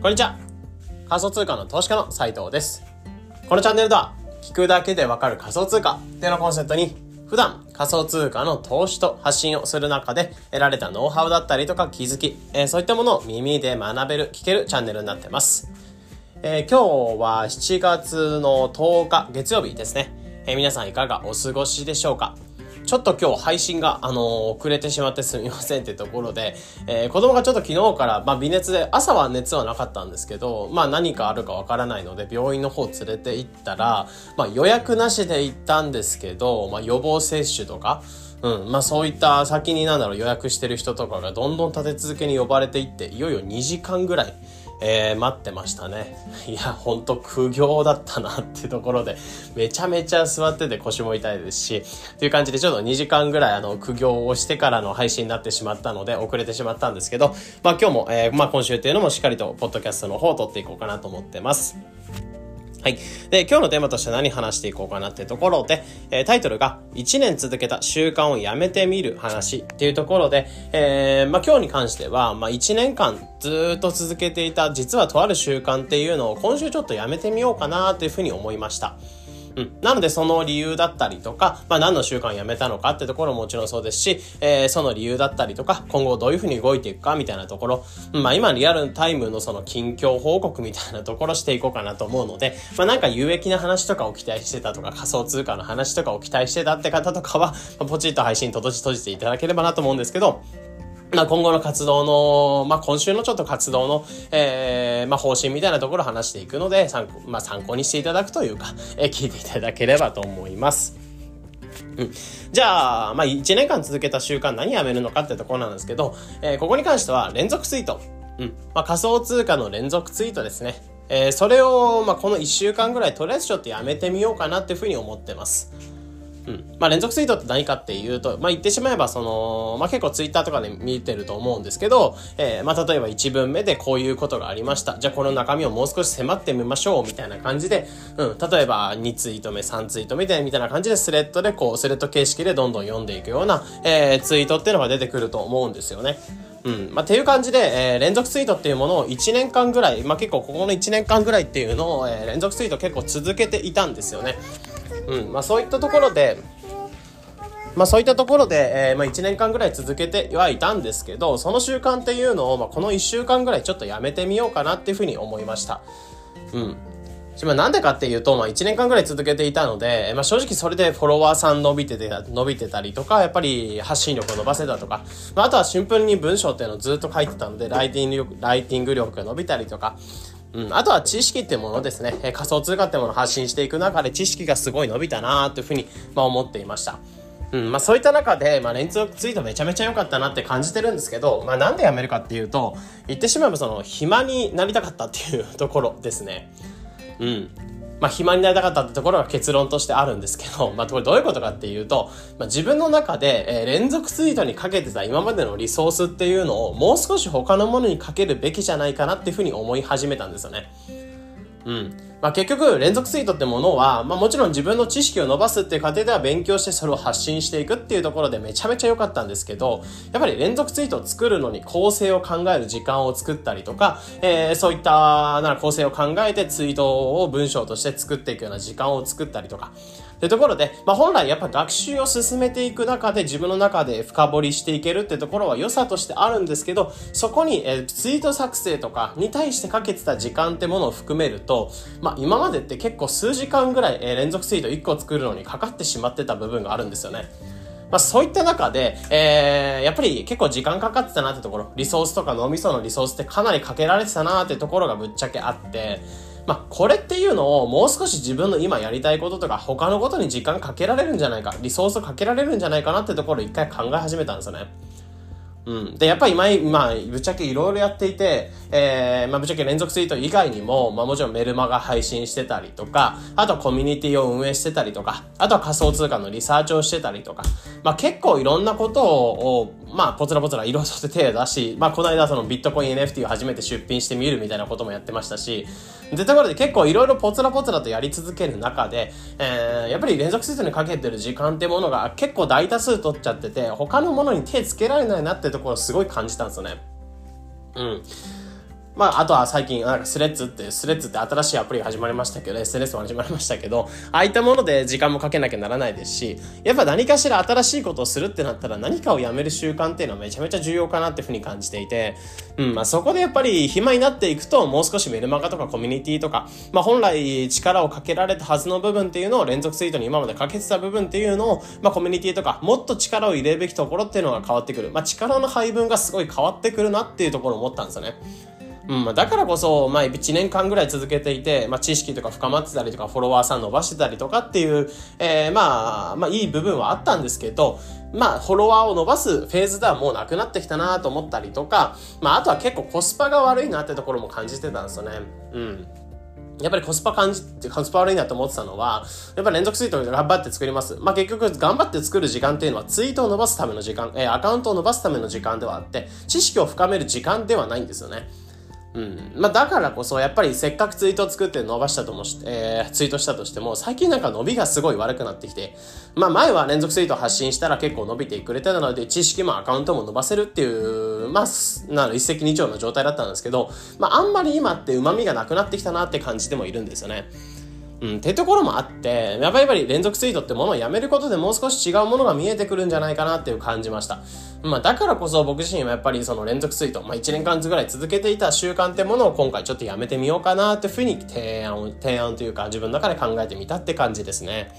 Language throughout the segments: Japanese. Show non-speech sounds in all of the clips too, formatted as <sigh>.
こんにちは。仮想通貨の投資家の斉藤です。このチャンネルでは、聞くだけでわかる仮想通貨っていうのコンセプトに、普段仮想通貨の投資と発信をする中で得られたノウハウだったりとか気づき、えー、そういったものを耳で学べる、聞けるチャンネルになってます。えー、今日は7月の10日月曜日ですね。えー、皆さんいかがお過ごしでしょうか？ちょっと今日配信が、あのー、遅れてしまってすみませんってところで、えー、子供がちょっと昨日から、まあ、微熱で、朝は熱はなかったんですけど、まあ、何かあるかわからないので、病院の方連れて行ったら、まあ、予約なしで行ったんですけど、まあ、予防接種とか、うん。まあそういった先になんだろう予約してる人とかがどんどん立て続けに呼ばれていって、いよいよ2時間ぐらい、えー、待ってましたね。<laughs> いや、ほんと苦行だったなっていうところで、めちゃめちゃ座ってて腰も痛いですし、という感じでちょっと2時間ぐらいあの苦行をしてからの配信になってしまったので、遅れてしまったんですけど、まあ今日も、えー、まあ今週っていうのもしっかりとポッドキャストの方を撮っていこうかなと思ってます。はい。で、今日のテーマとして何話していこうかなってところで、えー、タイトルが1年続けた習慣をやめてみる話っていうところで、えー、まあ今日に関しては、まあ1年間ずっと続けていた実はとある習慣っていうのを今週ちょっとやめてみようかなっていうふうに思いました。うん。なのでその理由だったりとか、まあ何の習慣をやめたのかってところももちろんそうですし、えー、その理由だったりとか、今後どういうふうに動いていくかみたいなところ、まあ今リアルタイムのその近況報告みたいなところしていこうかなと思うので、まあなんか有益な話とかを期待してたとか、仮想通貨の話とかを期待してたって方とかは、まあ、ポチッと配信閉じ閉じていただければなと思うんですけど、まあ、今後の活動の、まあ、今週のちょっと活動の、えー、まあ、方針みたいなところを話していくので、参考、まあ、参考にしていただくというか、えー、聞いていただければと思います。うん。じゃあ、まあ、1年間続けた習慣何やめるのかってところなんですけど、えー、ここに関しては連続ツイート。うん。まあ、仮想通貨の連続ツイートですね。えー、それを、まあ、この1週間ぐらいとりあえずちょっとやめてみようかなっていうふうに思ってます。うん。まあ、連続ツイートって何かっていうと、まあ、言ってしまえば、その、まあ、結構ツイッターとかで見てると思うんですけど、えー、まあ、例えば1文目でこういうことがありました。じゃあ、この中身をもう少し迫ってみましょう、みたいな感じで、うん。例えば、2ツイート目、3ツイート目で、みたいな感じでスレッドで、こう、スレッド形式でどんどん読んでいくような、えー、ツイートっていうのが出てくると思うんですよね。うん。まあ、っていう感じで、えー、連続ツイートっていうものを1年間ぐらい、まあ、結構ここの1年間ぐらいっていうのを、えー、連続ツイート結構続けていたんですよね。うん。まあ、そういったところで、まあそういったところで、えー、まあ1年間ぐらい続けてはいたんですけど、その習慣っていうのを、まあこの1週間ぐらいちょっとやめてみようかなっていうふうに思いました。うん。まあ、なんでかっていうと、まあ、1年間ぐらい続けていたので、まあ、正直それでフォロワーさん伸びてて、伸びてたりとか、やっぱり発信力を伸ばせたとか、まあ、あとはシンプルに文章っていうのをずっと書いてたので、ライティング力、ライティング力が伸びたりとか、うん、あとは知識ってものですね、え仮想通貨ってものを発信していく中で知識がすごい伸びたなーっていうふうに、まあ、思っていました。うん、まあそういった中で、まあ連続ツイートめちゃめちゃ良かったなって感じてるんですけど、まあなんでやめるかっていうと、言ってしまえばその暇になりたかったっていうところですね。うん。まあ暇になりたかったってところが結論としてあるんですけど、まあこれどういうことかっていうと、まあ自分の中で、えー、連続ツイートにかけてた今までのリソースっていうのをもう少し他のものにかけるべきじゃないかなっていうふうに思い始めたんですよね。うん。まあ、結局、連続ツイートってものは、まあ、もちろん自分の知識を伸ばすっていう過程では勉強してそれを発信していくっていうところでめちゃめちゃ良かったんですけど、やっぱり連続ツイートを作るのに構成を考える時間を作ったりとか、えー、そういったなら構成を考えてツイートを文章として作っていくような時間を作ったりとか、ってところで、まあ、本来やっぱ学習を進めていく中で自分の中で深掘りしていけるってところは良さとしてあるんですけど、そこに、え、ツイート作成とかに対してかけてた時間ってものを含めると、まあ、今までって結構数時間ぐらい、え、連続ツイート1個作るのにかかってしまってた部分があるんですよね。まあそういった中で、えー、やっぱり結構時間かかってたなってところ、リソースとか脳みそのリソースってかなりかけられてたなってところがぶっちゃけあって、まあ、これっていうのをもう少し自分の今やりたいこととか他のことに時間かけられるんじゃないか、リソースかけられるんじゃないかなってところを一回考え始めたんですよね。うん。で、やっぱり今、今、ぶっちゃけいろいろやっていて、えー、まあ、ぶっちゃけ連続ツイート以外にも、まあ、もちろんメルマガ配信してたりとか、あとはコミュニティを運営してたりとか、あとは仮想通貨のリサーチをしてたりとか、まあ、結構いろんなことを、まあ、ぽつらぽつらいろいろと手を出し、まあ、この間そのビットコイン NFT を初めて出品してみるみたいなこともやってましたし、で、ところで結構いろいろぽつらぽつらとやり続ける中で、えー、やっぱり連続ツイートにかけてる時間ってものが結構大多数取っちゃってて、他のものに手つけられないなってところをすごい感じたんですよね。うん。まあ、あとは最近、なんかスレッズって、スレッズって新しいアプリが始まりましたけど、SNS も始まりましたけど、ああいったもので時間もかけなきゃならないですし、やっぱ何かしら新しいことをするってなったら何かをやめる習慣っていうのはめちゃめちゃ重要かなっていうふうに感じていて、うん、まあそこでやっぱり暇になっていくと、もう少しメルマガとかコミュニティとか、まあ本来力をかけられたはずの部分っていうのを連続ツイートに今までかけてた部分っていうのを、まあコミュニティとか、もっと力を入れるべきところっていうのが変わってくる。まあ力の配分がすごい変わってくるなっていうところを思ったんですよね。うん、まあだからこそ、まあ、1年間ぐらい続けていて、まあ、知識とか深まってたりとか、フォロワーさん伸ばしてたりとかっていう、えー、まあ、まあ、いい部分はあったんですけど、まあ、フォロワーを伸ばすフェーズではもうなくなってきたなと思ったりとか、まあ、あとは結構コスパが悪いなってところも感じてたんですよね。うん。やっぱりコスパ感じ、コスパ悪いなと思ってたのは、やっぱり連続ツイートを頑張って作ります。まあ結局頑張って作る時間っていうのはツイートを伸ばすための時間、えー、アカウントを伸ばすための時間ではあって、知識を深める時間ではないんですよね。うん。まあ、だからこそ、やっぱりせっかくツイートを作って伸ばしたともし、えー、ツイートしたとしても、最近なんか伸びがすごい悪くなってきて、まあ、前は連続ツイート発信したら結構伸びてくれてたので、知識もアカウントも伸ばせるっていう、まあ、なの一石二鳥の状態だったんですけど、まあ、あんまり今って旨味がなくなってきたなって感じてもいるんですよね。うん、ってところもあって、やっぱり連続ツイートってものをやめることでもう少し違うものが見えてくるんじゃないかなっていう感じました。まあだからこそ僕自身はやっぱりその連続ツイート、まあ1年間ずぐらい続けていた習慣ってものを今回ちょっとやめてみようかなっていうふうに提案を、提案というか自分の中で考えてみたって感じですね。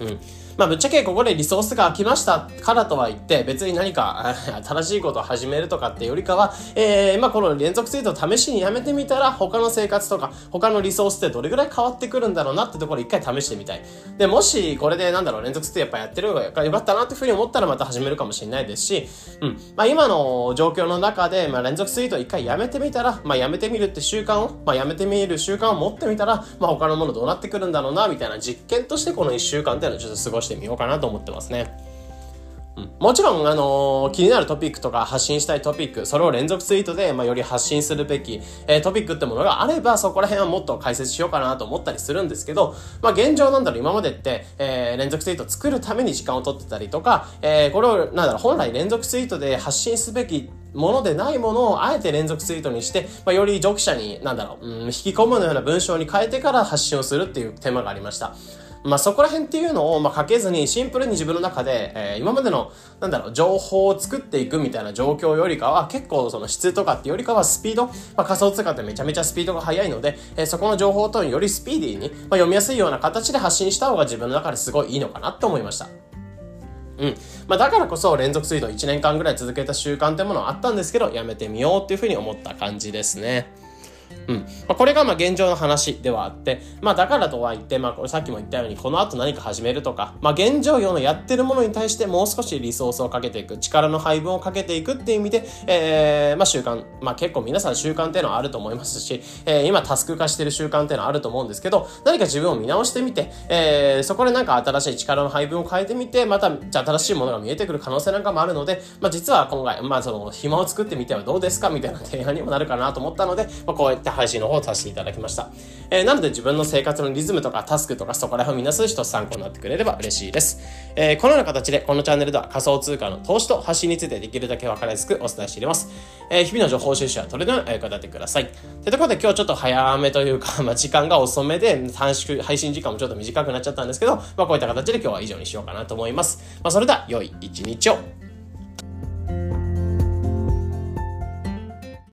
うん。まあぶっちゃけここでリソースが空きましたからとは言って、別に何か <laughs> 新しいことを始めるとかってよりかは、えー、まあこの連続ツイートを試しにやめてみたら、他の生活とか、他のリソースってどれぐらい変わってくるんだろうなってところ一回試してみたい。で、もしこれでなんだろう、連続ツイートやっぱやってる方がよかったなっていうふうに思ったらまた始めるかもしれないですし、うん。まあ今の状況の中で、まあ連続ツイートを一回やめてみたら、まあやめてみるって習慣を、まあやめてみる習慣を持ってみたら、まあ他のものどうなってくるんだろうな、みたいな実験としてこの1週間っていうのをちょっと過ごしてしてみようかなと思ってますね。もちろん、あのー、気になるトピックとか発信したいトピック、それを連続ツイートで、まあ、より発信するべき、えー、トピックってものがあれば、そこら辺はもっと解説しようかなと思ったりするんですけど、まあ、現状なんだろう、今までって、えー、連続ツイート作るために時間を取ってたりとか、え、これを、なんだろう、本来連続ツイートで発信すべきものでないものをあえて連続ツイートにして、まあ、より読者に、なんだろう、うん、引き込むような文章に変えてから発信をするっていう手間がありました。まあ、そこら辺っていうのを、まあ、かけずにシンプルに自分の中で、えー、今までの、なんだろう、情報を作っていくみたいな状況よりかは、結構その質とかってよりかはスピード、まあ、仮想通貨ってめちゃめちゃスピードが速いので、えー、そこの情報とよりスピーディーに、まあ、読みやすいような形で発信した方が自分の中ですごいいいのかなって思いました。うん。まあだからこそ連続ツイート1年間ぐらい続けた習慣ってものはあったんですけど、やめてみようっていうふうに思った感じですね。うん。まあ、これがまあ現状の話ではあって、まあだからとは言って、まあこれさっきも言ったように、この後何か始めるとか、まあ現状用のやってるものに対してもう少しリソースをかけていく、力の配分をかけていくっていう意味で、えー、まあ習慣、まあ結構皆さん習慣っていうのはあると思いますし、えー、今タスク化してる習慣っていうのはあると思うんですけど、何か自分を見直してみて、えー、そこでなんか新しい力の配分を変えてみて、また、じゃ新しいものが見えてくる可能性なんかもあるので、まあ実は今回、まあその暇を作ってみてはどうですかみたいな提案にもなるかなと思ったので、まあこういった配信の方をさせていただきました。えー、なので自分の生活のリズムとかタスクとかそこら辺を見なす一つ参考になってくれれば嬉しいです。えー、このような形でこのチャンネルでは仮想通貨の投資と発信についてできるだけ分かりやすくお伝えしています。えー、日々の情報収集はトレードの役立てください。というところで今日ちょっと早めというか、<laughs> まあ、時間が遅めで短縮、配信時間もちょっと短くなっちゃったんですけど、まあ、こういった形で今日は以上にしようかなと思います。まあ、それでは良い一日を。